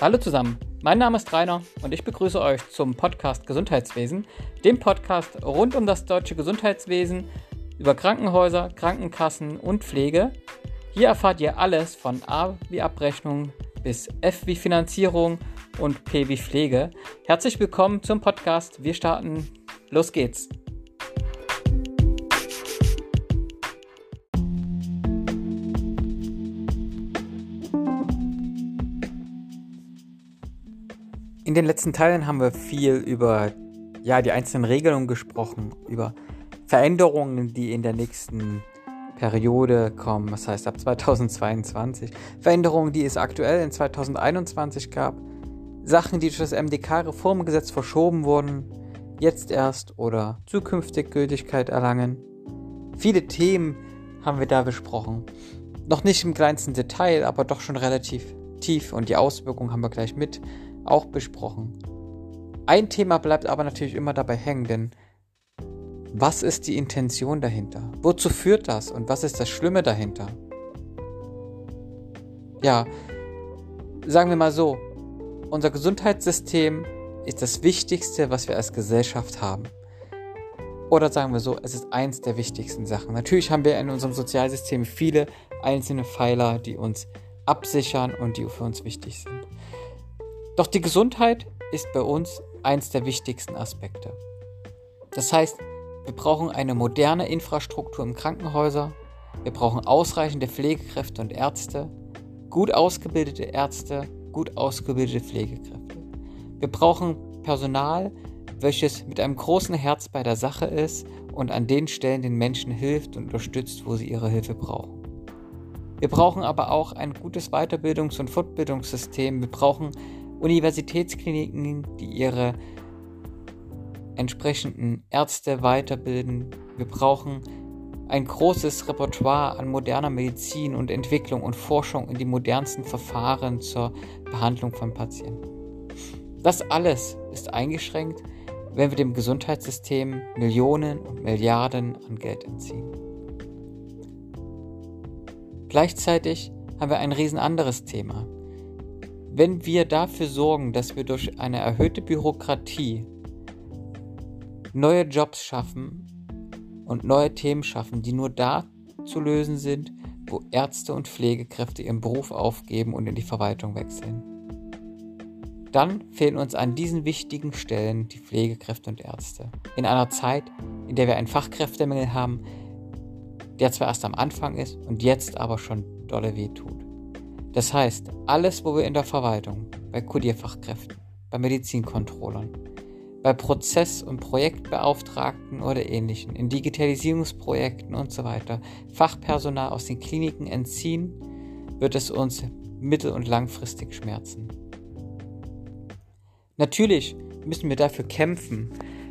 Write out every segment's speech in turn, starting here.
Hallo zusammen, mein Name ist Rainer und ich begrüße euch zum Podcast Gesundheitswesen, dem Podcast rund um das deutsche Gesundheitswesen, über Krankenhäuser, Krankenkassen und Pflege. Hier erfahrt ihr alles von A wie Abrechnung bis F wie Finanzierung und P wie Pflege. Herzlich willkommen zum Podcast. Wir starten. Los geht's. In den letzten Teilen haben wir viel über ja, die einzelnen Regelungen gesprochen, über Veränderungen, die in der nächsten Periode kommen, das heißt ab 2022, Veränderungen, die es aktuell in 2021 gab, Sachen, die durch das MDK-Reformgesetz verschoben wurden, jetzt erst oder zukünftig Gültigkeit erlangen. Viele Themen haben wir da besprochen. Noch nicht im kleinsten Detail, aber doch schon relativ tief und die Auswirkungen haben wir gleich mit auch besprochen. Ein Thema bleibt aber natürlich immer dabei hängen, denn was ist die Intention dahinter? Wozu führt das und was ist das Schlimme dahinter? Ja, sagen wir mal so, unser Gesundheitssystem ist das Wichtigste, was wir als Gesellschaft haben. Oder sagen wir so, es ist eins der wichtigsten Sachen. Natürlich haben wir in unserem Sozialsystem viele einzelne Pfeiler, die uns absichern und die für uns wichtig sind. Doch die Gesundheit ist bei uns eins der wichtigsten Aspekte. Das heißt, wir brauchen eine moderne Infrastruktur im Krankenhäuser, wir brauchen ausreichende Pflegekräfte und Ärzte, gut ausgebildete Ärzte, gut ausgebildete Pflegekräfte. Wir brauchen Personal, welches mit einem großen Herz bei der Sache ist und an den Stellen den Menschen hilft und unterstützt, wo sie ihre Hilfe brauchen. Wir brauchen aber auch ein gutes Weiterbildungs- und Fortbildungssystem. Wir brauchen Universitätskliniken, die ihre entsprechenden Ärzte weiterbilden. Wir brauchen ein großes Repertoire an moderner Medizin und Entwicklung und Forschung in die modernsten Verfahren zur Behandlung von Patienten. Das alles ist eingeschränkt, wenn wir dem Gesundheitssystem Millionen und Milliarden an Geld entziehen. Gleichzeitig haben wir ein riesen anderes Thema, wenn wir dafür sorgen, dass wir durch eine erhöhte Bürokratie neue Jobs schaffen und neue Themen schaffen, die nur da zu lösen sind, wo Ärzte und Pflegekräfte ihren Beruf aufgeben und in die Verwaltung wechseln. Dann fehlen uns an diesen wichtigen Stellen die Pflegekräfte und Ärzte. In einer Zeit, in der wir einen Fachkräftemangel haben, der zwar erst am Anfang ist und jetzt aber schon dolle weh tut. Das heißt, alles, wo wir in der Verwaltung, bei Kodierfachkräften, bei Medizinkontrollern, bei Prozess- und Projektbeauftragten oder ähnlichen, in Digitalisierungsprojekten und so weiter, Fachpersonal aus den Kliniken entziehen, wird es uns mittel- und langfristig schmerzen. Natürlich müssen wir dafür kämpfen,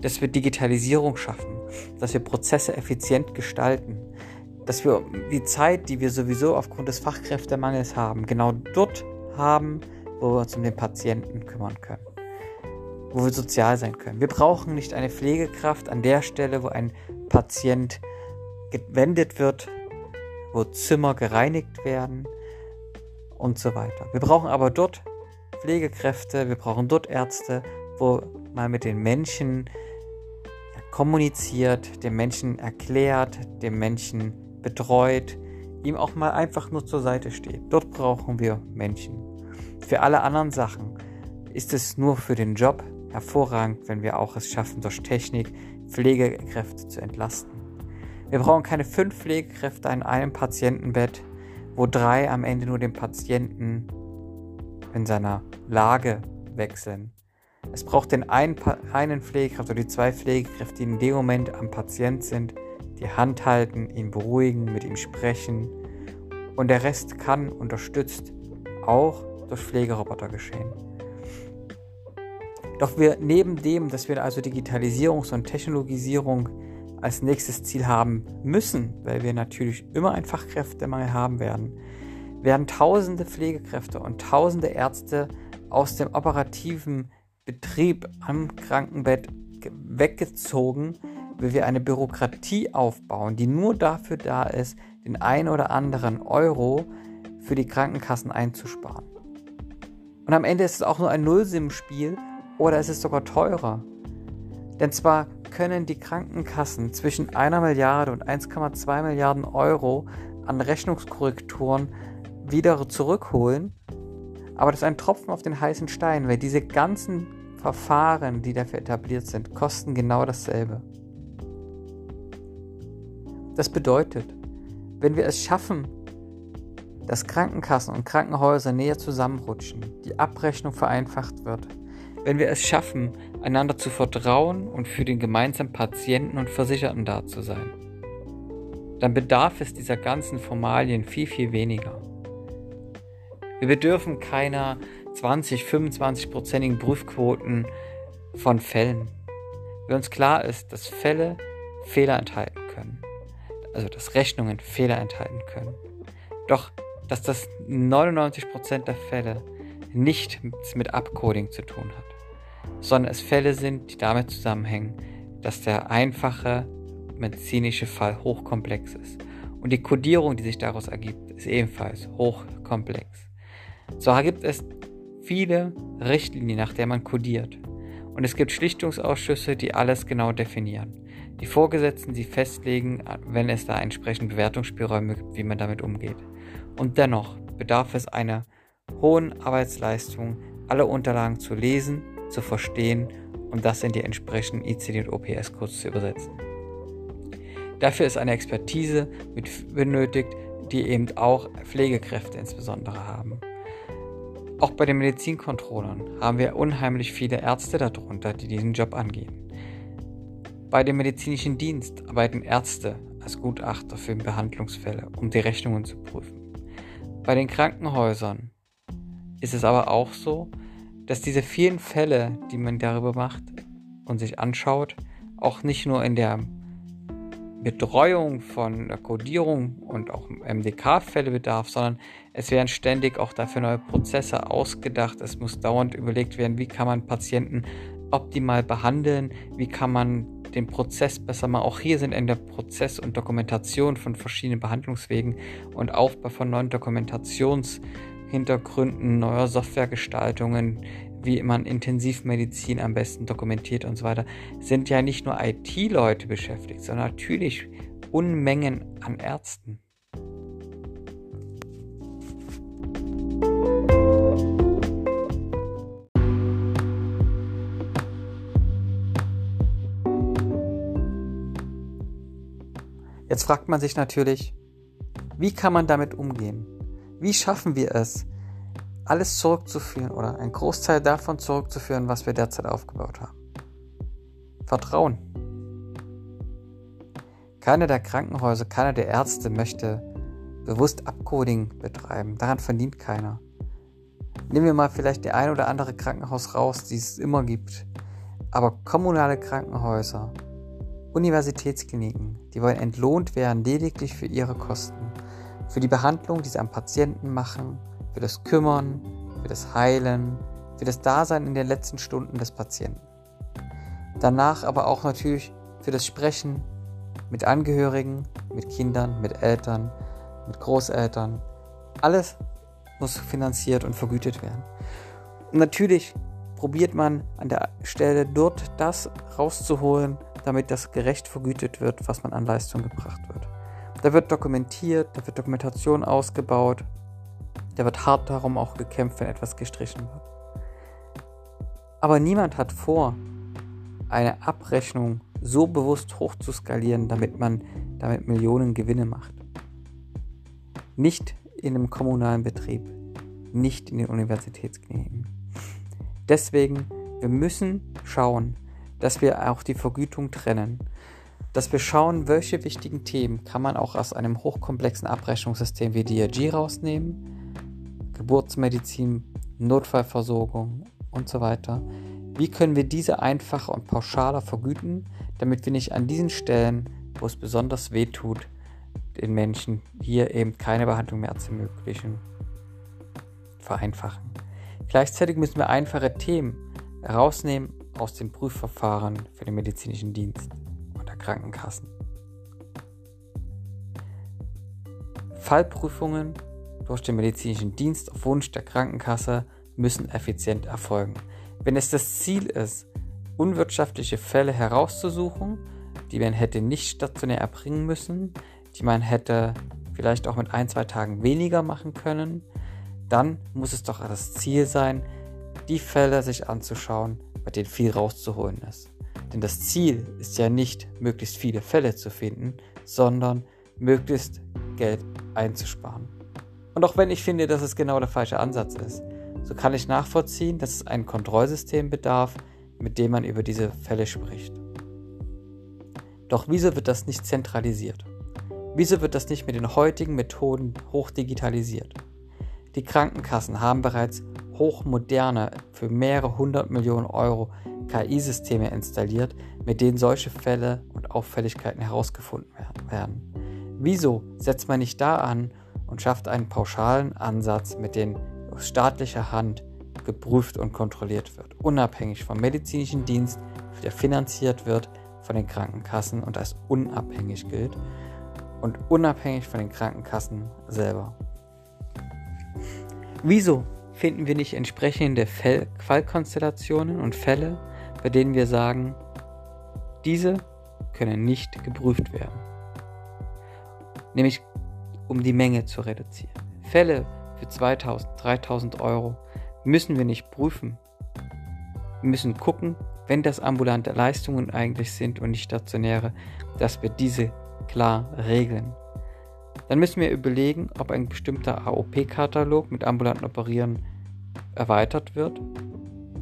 dass wir Digitalisierung schaffen, dass wir Prozesse effizient gestalten, dass wir die Zeit, die wir sowieso aufgrund des Fachkräftemangels haben, genau dort haben, wo wir uns um den Patienten kümmern können, wo wir sozial sein können. Wir brauchen nicht eine Pflegekraft an der Stelle, wo ein Patient gewendet wird, wo Zimmer gereinigt werden und so weiter. Wir brauchen aber dort Pflegekräfte, wir brauchen dort Ärzte, wo man mit den Menschen kommuniziert, dem Menschen erklärt, dem Menschen betreut, ihm auch mal einfach nur zur Seite steht. Dort brauchen wir Menschen. Für alle anderen Sachen ist es nur für den Job hervorragend, wenn wir auch es schaffen, durch Technik Pflegekräfte zu entlasten. Wir brauchen keine fünf Pflegekräfte in einem Patientenbett, wo drei am Ende nur den Patienten in seiner Lage wechseln. Es braucht den einen, einen Pflegekraft oder die zwei Pflegekräfte, die in dem Moment am Patient sind, die Hand halten, ihn beruhigen, mit ihm sprechen. Und der Rest kann unterstützt auch durch Pflegeroboter geschehen. Doch wir neben dem, dass wir also Digitalisierungs- und Technologisierung als nächstes Ziel haben müssen, weil wir natürlich immer einen Fachkräftemangel haben werden, werden tausende Pflegekräfte und tausende Ärzte aus dem operativen Betrieb am Krankenbett weggezogen, wie wir eine Bürokratie aufbauen, die nur dafür da ist, den ein oder anderen Euro für die Krankenkassen einzusparen. Und am Ende ist es auch nur ein Nullsim-Spiel oder es ist sogar teurer. Denn zwar können die Krankenkassen zwischen einer Milliarde und 1,2 Milliarden Euro an Rechnungskorrekturen wieder zurückholen, aber das ist ein Tropfen auf den heißen Stein, weil diese ganzen Verfahren, die dafür etabliert sind, kosten genau dasselbe. Das bedeutet, wenn wir es schaffen, dass Krankenkassen und Krankenhäuser näher zusammenrutschen, die Abrechnung vereinfacht wird, wenn wir es schaffen, einander zu vertrauen und für den gemeinsamen Patienten und Versicherten da zu sein, dann bedarf es dieser ganzen Formalien viel, viel weniger. Wir bedürfen keiner 20, 25-prozentigen Prüfquoten von Fällen. Wenn uns klar ist, dass Fälle Fehler enthalten können, also dass Rechnungen Fehler enthalten können, doch dass das 99% der Fälle nichts mit Upcoding zu tun hat sondern es Fälle sind, die damit zusammenhängen, dass der einfache medizinische Fall hochkomplex ist. Und die Kodierung, die sich daraus ergibt, ist ebenfalls hochkomplex. So gibt es viele Richtlinien, nach der man kodiert. Und es gibt Schlichtungsausschüsse, die alles genau definieren. Die Vorgesetzten sie festlegen, wenn es da entsprechend Bewertungsspielräume gibt, wie man damit umgeht. Und dennoch bedarf es einer hohen Arbeitsleistung, alle Unterlagen zu lesen zu verstehen und das in die entsprechenden ICD- und OPS-Codes zu übersetzen. Dafür ist eine Expertise benötigt, die eben auch Pflegekräfte insbesondere haben. Auch bei den Medizinkontrollern haben wir unheimlich viele Ärzte darunter, die diesen Job angehen. Bei dem medizinischen Dienst arbeiten Ärzte als Gutachter für Behandlungsfälle, um die Rechnungen zu prüfen. Bei den Krankenhäusern ist es aber auch so, dass diese vielen Fälle, die man darüber macht und sich anschaut, auch nicht nur in der Betreuung von der Codierung und auch MDK-Fälle bedarf, sondern es werden ständig auch dafür neue Prozesse ausgedacht. Es muss dauernd überlegt werden, wie kann man Patienten optimal behandeln, wie kann man den Prozess besser machen. Auch hier sind in der Prozess- und Dokumentation von verschiedenen Behandlungswegen und Aufbau von neuen Dokumentations- Hintergründen neuer Softwaregestaltungen, wie man Intensivmedizin am besten dokumentiert und so weiter, sind ja nicht nur IT-Leute beschäftigt, sondern natürlich Unmengen an Ärzten. Jetzt fragt man sich natürlich, wie kann man damit umgehen? Wie schaffen wir es, alles zurückzuführen oder einen Großteil davon zurückzuführen, was wir derzeit aufgebaut haben? Vertrauen. Keiner der Krankenhäuser, keiner der Ärzte möchte bewusst Upcoding betreiben. Daran verdient keiner. Nehmen wir mal vielleicht die ein oder andere Krankenhaus raus, die es immer gibt. Aber kommunale Krankenhäuser, Universitätskliniken, die wollen entlohnt werden lediglich für ihre Kosten für die Behandlung, die sie am Patienten machen, für das Kümmern, für das Heilen, für das Dasein in den letzten Stunden des Patienten. Danach aber auch natürlich für das Sprechen mit Angehörigen, mit Kindern, mit Eltern, mit Großeltern. Alles muss finanziert und vergütet werden. Und natürlich probiert man an der Stelle dort das rauszuholen, damit das gerecht vergütet wird, was man an Leistung gebracht wird. Da wird dokumentiert, da wird Dokumentation ausgebaut, da wird hart darum auch gekämpft, wenn etwas gestrichen wird. Aber niemand hat vor, eine Abrechnung so bewusst hoch zu skalieren, damit man damit Millionen Gewinne macht. Nicht in einem kommunalen Betrieb, nicht in den Universitätskliniken. Deswegen, wir müssen schauen, dass wir auch die Vergütung trennen dass wir schauen, welche wichtigen Themen kann man auch aus einem hochkomplexen Abrechnungssystem wie DRG rausnehmen, Geburtsmedizin, Notfallversorgung und so weiter. Wie können wir diese einfacher und pauschaler vergüten, damit wir nicht an diesen Stellen, wo es besonders weh tut, den Menschen hier eben keine Behandlung mehr zu ermöglichen, vereinfachen. Gleichzeitig müssen wir einfache Themen herausnehmen aus dem Prüfverfahren für den medizinischen Dienst. Krankenkassen. Fallprüfungen durch den medizinischen Dienst auf Wunsch der Krankenkasse müssen effizient erfolgen. Wenn es das Ziel ist, unwirtschaftliche Fälle herauszusuchen, die man hätte nicht stationär erbringen müssen, die man hätte vielleicht auch mit ein, zwei Tagen weniger machen können, dann muss es doch das Ziel sein, die Fälle sich anzuschauen, bei denen viel rauszuholen ist. Denn das Ziel ist ja nicht, möglichst viele Fälle zu finden, sondern möglichst Geld einzusparen. Und auch wenn ich finde, dass es genau der falsche Ansatz ist, so kann ich nachvollziehen, dass es ein Kontrollsystem bedarf, mit dem man über diese Fälle spricht. Doch wieso wird das nicht zentralisiert? Wieso wird das nicht mit den heutigen Methoden hochdigitalisiert? Die Krankenkassen haben bereits hochmoderne, für mehrere hundert Millionen Euro KI-Systeme installiert, mit denen solche Fälle und Auffälligkeiten herausgefunden werden. Wieso setzt man nicht da an und schafft einen pauschalen Ansatz, mit dem aus staatlicher Hand geprüft und kontrolliert wird, unabhängig vom medizinischen Dienst, der finanziert wird von den Krankenkassen und als unabhängig gilt und unabhängig von den Krankenkassen selber. Wieso finden wir nicht entsprechende Fallkonstellationen und Fälle, bei denen wir sagen, diese können nicht geprüft werden? Nämlich um die Menge zu reduzieren. Fälle für 2000, 3000 Euro müssen wir nicht prüfen. Wir müssen gucken, wenn das ambulante Leistungen eigentlich sind und nicht stationäre, dass wir diese klar regeln. Dann müssen wir überlegen, ob ein bestimmter AOP-Katalog mit ambulanten Operieren erweitert wird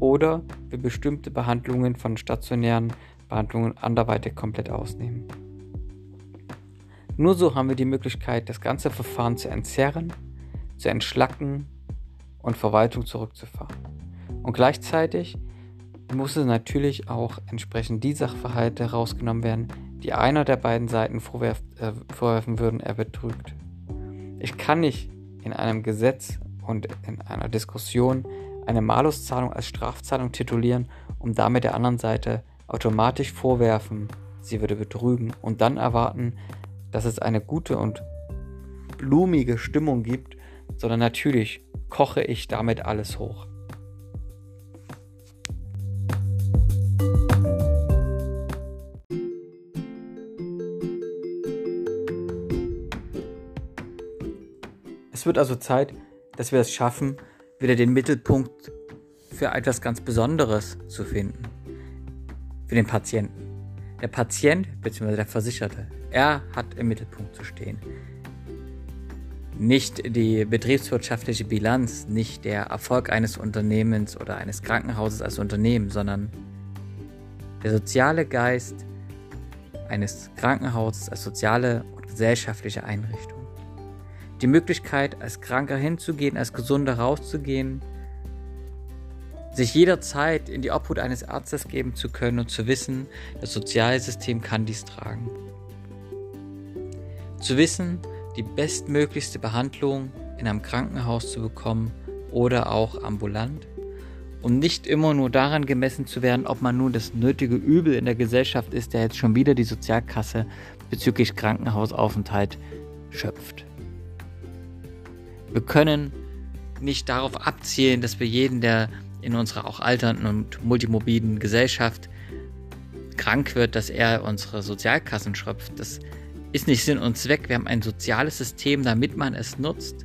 oder wir bestimmte Behandlungen von stationären Behandlungen anderweitig komplett ausnehmen. Nur so haben wir die Möglichkeit, das ganze Verfahren zu entzerren, zu entschlacken und Verwaltung zurückzufahren. Und gleichzeitig muss es natürlich auch entsprechend die Sachverhalte herausgenommen werden, die einer der beiden Seiten vorwerf, äh, vorwerfen würden, er betrügt. Ich kann nicht in einem Gesetz und in einer Diskussion eine Maluszahlung als Strafzahlung titulieren, um damit der anderen Seite automatisch vorwerfen, sie würde betrügen und dann erwarten, dass es eine gute und blumige Stimmung gibt, sondern natürlich koche ich damit alles hoch. Es wird also Zeit, dass wir es schaffen, wieder den Mittelpunkt für etwas ganz Besonderes zu finden. Für den Patienten. Der Patient bzw. der Versicherte, er hat im Mittelpunkt zu stehen. Nicht die betriebswirtschaftliche Bilanz, nicht der Erfolg eines Unternehmens oder eines Krankenhauses als Unternehmen, sondern der soziale Geist eines Krankenhauses als soziale und gesellschaftliche Einrichtung. Die Möglichkeit, als Kranker hinzugehen, als Gesunder rauszugehen, sich jederzeit in die Obhut eines Arztes geben zu können und zu wissen, das Sozialsystem kann dies tragen. Zu wissen, die bestmöglichste Behandlung in einem Krankenhaus zu bekommen oder auch ambulant, um nicht immer nur daran gemessen zu werden, ob man nun das nötige Übel in der Gesellschaft ist, der jetzt schon wieder die Sozialkasse bezüglich Krankenhausaufenthalt schöpft. Wir können nicht darauf abzielen, dass wir jeden, der in unserer auch alternden und multimorbiden Gesellschaft krank wird, dass er unsere Sozialkassen schröpft. Das ist nicht Sinn und Zweck. Wir haben ein soziales System, damit man es nutzt.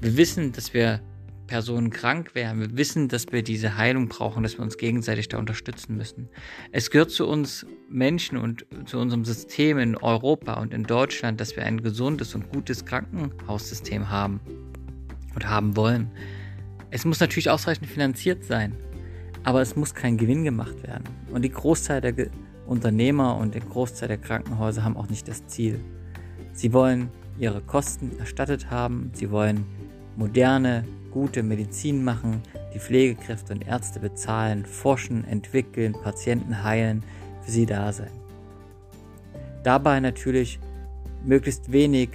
Wir wissen, dass wir Personen krank werden. Wir wissen, dass wir diese Heilung brauchen, dass wir uns gegenseitig da unterstützen müssen. Es gehört zu uns Menschen und zu unserem System in Europa und in Deutschland, dass wir ein gesundes und gutes Krankenhaussystem haben und haben wollen. Es muss natürlich ausreichend finanziert sein, aber es muss kein Gewinn gemacht werden. Und die Großteil der Ge Unternehmer und der Großteil der Krankenhäuser haben auch nicht das Ziel. Sie wollen ihre Kosten erstattet haben, sie wollen moderne, gute Medizin machen, die Pflegekräfte und Ärzte bezahlen, forschen, entwickeln, Patienten heilen, für sie da sein. Dabei natürlich möglichst wenig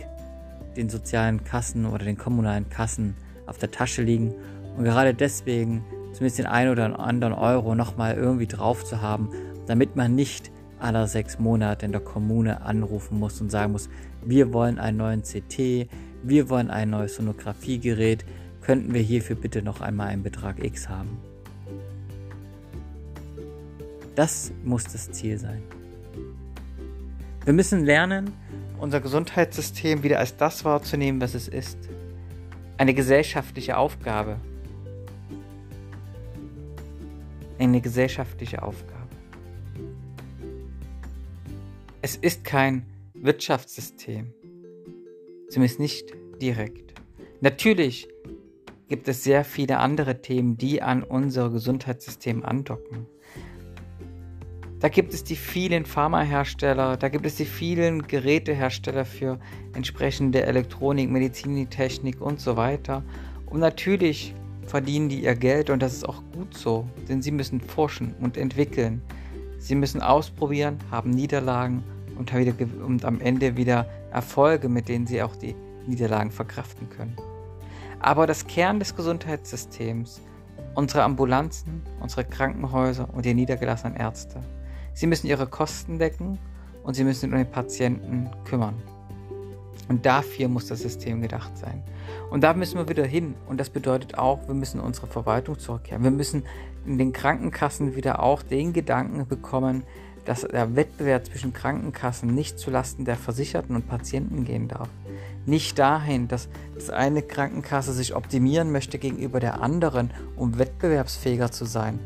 den sozialen Kassen oder den kommunalen Kassen auf der Tasche liegen und gerade deswegen zumindest den einen oder anderen Euro nochmal irgendwie drauf zu haben, damit man nicht alle sechs Monate in der Kommune anrufen muss und sagen muss, wir wollen einen neuen CT, wir wollen ein neues Sonographiegerät, könnten wir hierfür bitte noch einmal einen Betrag X haben. Das muss das Ziel sein. Wir müssen lernen, unser Gesundheitssystem wieder als das wahrzunehmen, was es ist. Eine gesellschaftliche Aufgabe. Eine gesellschaftliche Aufgabe. Es ist kein Wirtschaftssystem. Zumindest nicht direkt. Natürlich gibt es sehr viele andere Themen, die an unser Gesundheitssystem andocken. Da gibt es die vielen Pharmahersteller, da gibt es die vielen Gerätehersteller für entsprechende Elektronik, Medizintechnik und so weiter. Und natürlich verdienen die ihr Geld und das ist auch gut so, denn sie müssen forschen und entwickeln. Sie müssen ausprobieren, haben Niederlagen und, wieder, und am Ende wieder Erfolge, mit denen sie auch die Niederlagen verkraften können. Aber das Kern des Gesundheitssystems, unsere Ambulanzen, unsere Krankenhäuser und die niedergelassenen Ärzte, sie müssen ihre Kosten decken und sie müssen sich um den Patienten kümmern. Und dafür muss das System gedacht sein. Und da müssen wir wieder hin. Und das bedeutet auch, wir müssen unsere Verwaltung zurückkehren. Wir müssen in den Krankenkassen wieder auch den Gedanken bekommen, dass der Wettbewerb zwischen Krankenkassen nicht zulasten der Versicherten und Patienten gehen darf. Nicht dahin, dass das eine Krankenkasse sich optimieren möchte gegenüber der anderen, um wettbewerbsfähiger zu sein.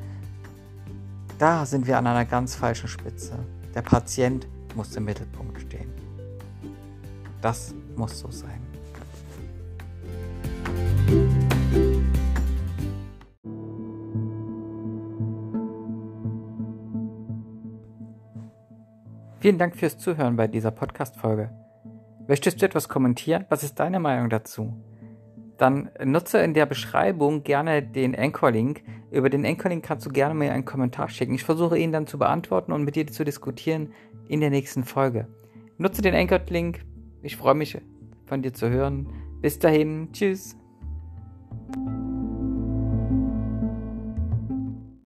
Da sind wir an einer ganz falschen Spitze. Der Patient muss im Mittelpunkt stehen. Das muss so sein. Vielen Dank fürs Zuhören bei dieser Podcast-Folge. Möchtest du etwas kommentieren? Was ist deine Meinung dazu? Dann nutze in der Beschreibung gerne den Anchor-Link. Über den Anchor-Link kannst du gerne mir einen Kommentar schicken. Ich versuche ihn dann zu beantworten und mit dir zu diskutieren in der nächsten Folge. Nutze den Anchor-Link. Ich freue mich, von dir zu hören. Bis dahin. Tschüss.